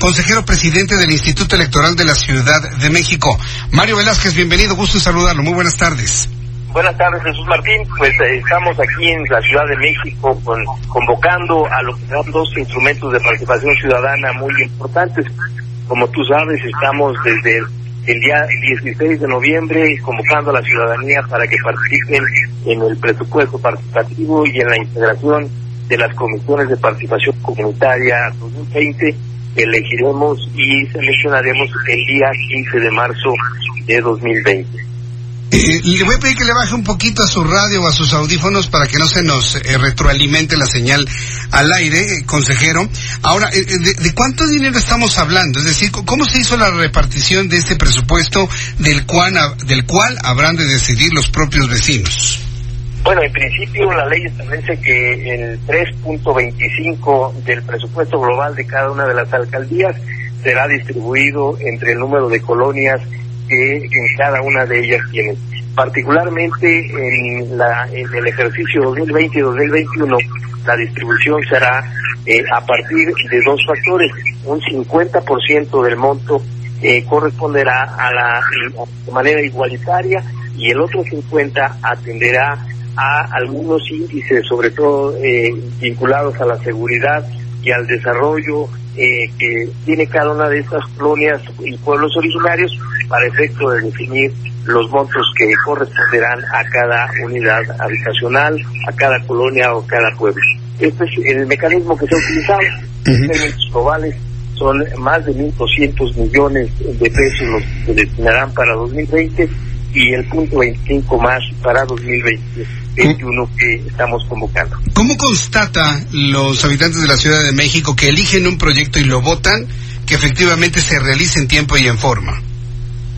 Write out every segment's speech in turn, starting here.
Consejero presidente del Instituto Electoral de la Ciudad de México. Mario Velázquez, bienvenido, gusto en saludarlo. Muy buenas tardes. Buenas tardes, Jesús Martín. Pues eh, estamos aquí en la Ciudad de México con, convocando a los dos instrumentos de participación ciudadana muy importantes. Como tú sabes, estamos desde el día 16 de noviembre convocando a la ciudadanía para que participen en el presupuesto participativo y en la integración de las comisiones de participación comunitaria 2020 elegiremos y seleccionaremos el día 15 de marzo de 2020. Eh, le voy a pedir que le baje un poquito a su radio o a sus audífonos para que no se nos eh, retroalimente la señal al aire, eh, consejero. Ahora, eh, de, de, cuánto dinero estamos hablando? Es decir, ¿cómo se hizo la repartición de este presupuesto del cual, del cual habrán de decidir los propios vecinos? Bueno, en principio la ley establece que el 3.25 del presupuesto global de cada una de las alcaldías será distribuido entre el número de colonias que en cada una de ellas tienen. Particularmente en, la, en el ejercicio 2020 y 2021, la distribución será eh, a partir de dos factores. Un 50% del monto eh, corresponderá a la manera igualitaria y el otro 50 atenderá a algunos índices, sobre todo eh, vinculados a la seguridad y al desarrollo eh, que tiene cada una de estas colonias y pueblos originarios para efecto de definir los montos que corresponderán a cada unidad habitacional, a cada colonia o cada pueblo. Este es el mecanismo que se ha utilizado. En términos globales son más de 1.200 millones de pesos los que se destinarán para 2020 y el punto 25 más para 2021 que estamos convocando. ¿Cómo constata los habitantes de la Ciudad de México que eligen un proyecto y lo votan que efectivamente se realice en tiempo y en forma?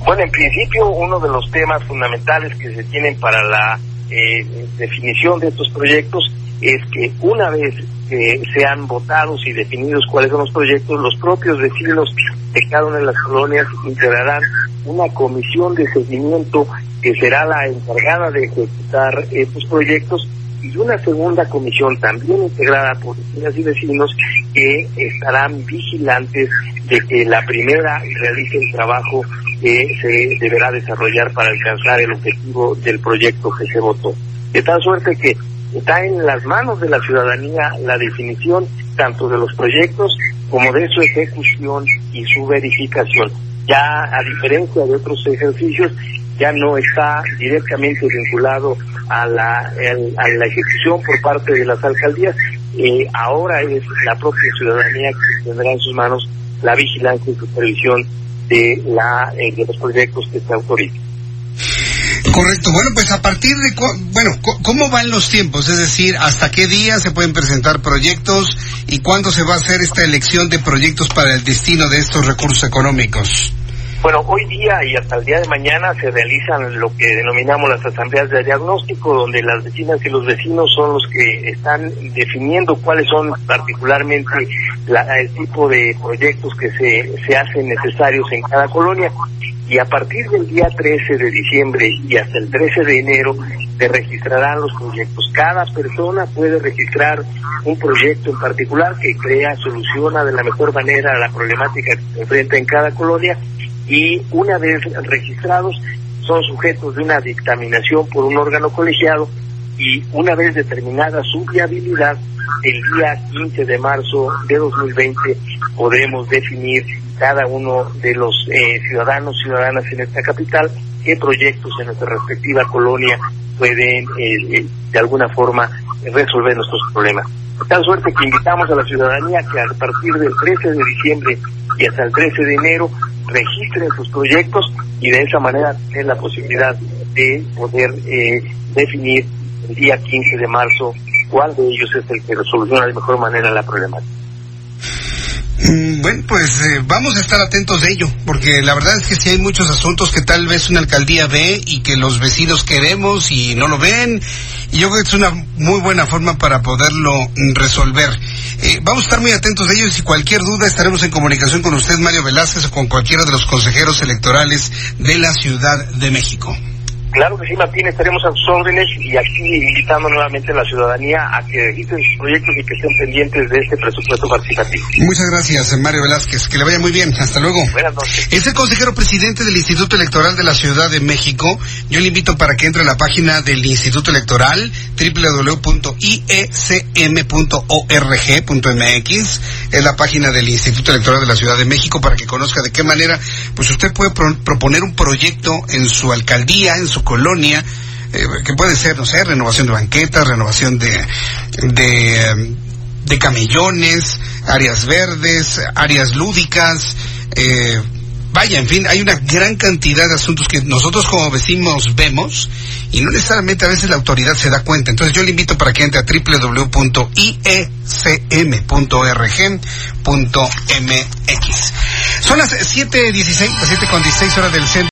Bueno, en principio uno de los temas fundamentales que se tienen para la eh, definición de estos proyectos es que una vez que sean votados y definidos cuáles son los proyectos, los propios vecinos de cada una de las colonias integrarán una comisión de seguimiento que será la encargada de ejecutar estos proyectos y una segunda comisión también integrada por vecinas y vecinos que estarán vigilantes de que la primera realice el trabajo que se deberá desarrollar para alcanzar el objetivo del proyecto que se votó. De tal suerte que está en las manos de la ciudadanía la definición tanto de los proyectos como de su ejecución y su verificación. Ya a diferencia de otros ejercicios, ya no está directamente vinculado a la, a la ejecución por parte de las alcaldías. Eh, ahora es la propia ciudadanía que tendrá en sus manos la vigilancia y supervisión de, la, eh, de los proyectos que se autorizan. Correcto. Bueno, pues a partir de, bueno, ¿cómo van los tiempos? Es decir, ¿hasta qué día se pueden presentar proyectos y cuándo se va a hacer esta elección de proyectos para el destino de estos recursos económicos? Bueno, hoy día y hasta el día de mañana se realizan lo que denominamos las asambleas de diagnóstico, donde las vecinas y los vecinos son los que están definiendo cuáles son particularmente la, el tipo de proyectos que se, se hacen necesarios en cada colonia y a partir del día 13 de diciembre y hasta el 13 de enero se registrarán los proyectos. Cada persona puede registrar un proyecto en particular que crea, soluciona de la mejor manera la problemática que se enfrenta en cada colonia y una vez registrados son sujetos de una dictaminación por un órgano colegiado y una vez determinada su viabilidad, el día 15 de marzo de 2020 podremos definir cada uno de los eh, ciudadanos, ciudadanas en esta capital, qué proyectos en nuestra respectiva colonia pueden eh, eh, de alguna forma resolver nuestros problemas. De tal suerte que invitamos a la ciudadanía que a partir del 13 de diciembre y hasta el 13 de enero registren sus proyectos y de esa manera tener la posibilidad de poder definir el día 15 de marzo cuál de ellos es el que resoluciona de mejor manera la problemática. Mm, bueno, pues eh, vamos a estar atentos de ello, porque la verdad es que si hay muchos asuntos que tal vez una alcaldía ve y que los vecinos queremos y no lo ven, y yo creo que es una muy buena forma para poderlo resolver. Eh, vamos a estar muy atentos de ellos y cualquier duda estaremos en comunicación con usted, Mario Velázquez, o con cualquiera de los consejeros electorales de la Ciudad de México. Claro que sí, Martín, estaremos a sus órdenes y aquí invitando nuevamente a la ciudadanía a que registren sus proyectos y que estén pendientes de este presupuesto participativo. Muchas gracias, Mario Velázquez. Que le vaya muy bien. Hasta luego. Buenas noches. Es el consejero presidente del Instituto Electoral de la Ciudad de México. Yo le invito para que entre a la página del Instituto Electoral, www.iecm.org.mx. Es la página del Instituto Electoral de la Ciudad de México para que conozca de qué manera pues usted puede pro proponer un proyecto en su alcaldía, en su colonia, eh, que puede ser, no sé, renovación de banquetas, renovación de, de, de camellones, áreas verdes, áreas lúdicas, eh, vaya, en fin, hay una gran cantidad de asuntos que nosotros como vecinos vemos y no necesariamente a veces la autoridad se da cuenta. Entonces yo le invito para que entre a www.iecm.org.mx. Son las 7.16, las 7.16 horas del centro.